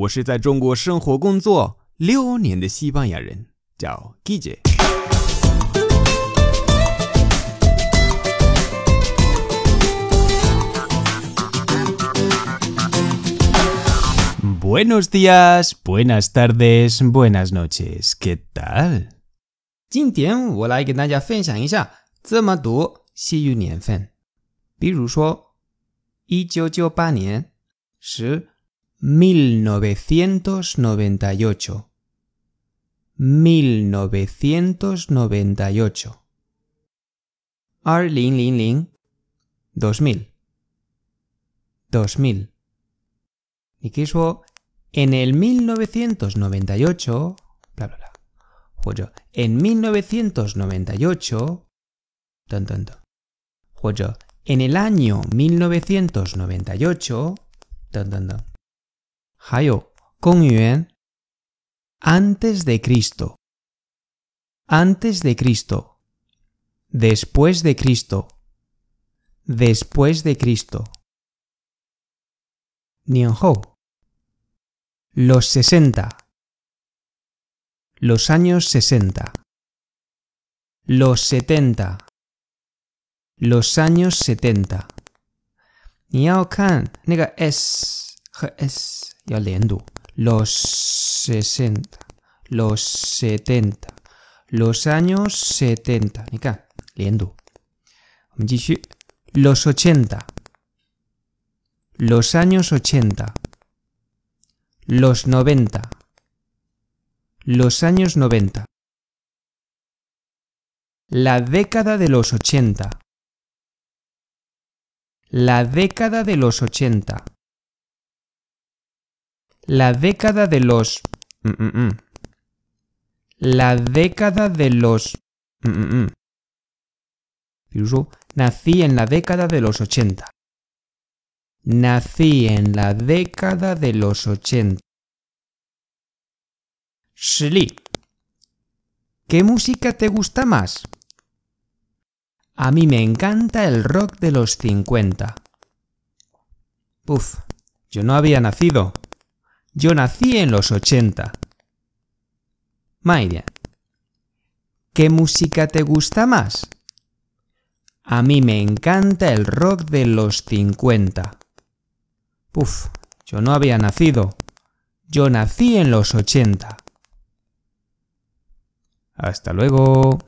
我是在中国生活工作六年的西班牙人，叫 g i j e Buenos días, buenas tardes, buenas noches. ¿Qué tal? 今天我来跟大家分享一下怎么读西语年份。比如说，一九九八年十。10, 1998 1998 Arlin Lin Lin 2000 2000 Nikiswo en el 1998 bla bla bla. Joyo, en 1998 ton ton ton Joyo, en el año 1998 ton ton ton 还有公元 antes de Cristo, antes de Cristo, después de Cristo, después de Cristo. Nianhou. Los sesenta. Los años sesenta. Los setenta. Los años setenta. Niao kan, nega s, s, ya Los sesenta. Los setenta. Los años setenta. Nika, liendo. Los ochenta. Los años ochenta. Los noventa. Los años noventa. La década de los ochenta. La década de los ochenta. La década de los... Mm, mm, mm. La década de los... nací en la década de los ochenta. Nací en la década de los ochenta. Shili. ¿Qué música te gusta más? A mí me encanta el rock de los cincuenta. Uf, yo no había nacido. Yo nací en los 80. Muy ¿Qué música te gusta más? A mí me encanta el rock de los 50. Uf, yo no había nacido. Yo nací en los 80. Hasta luego.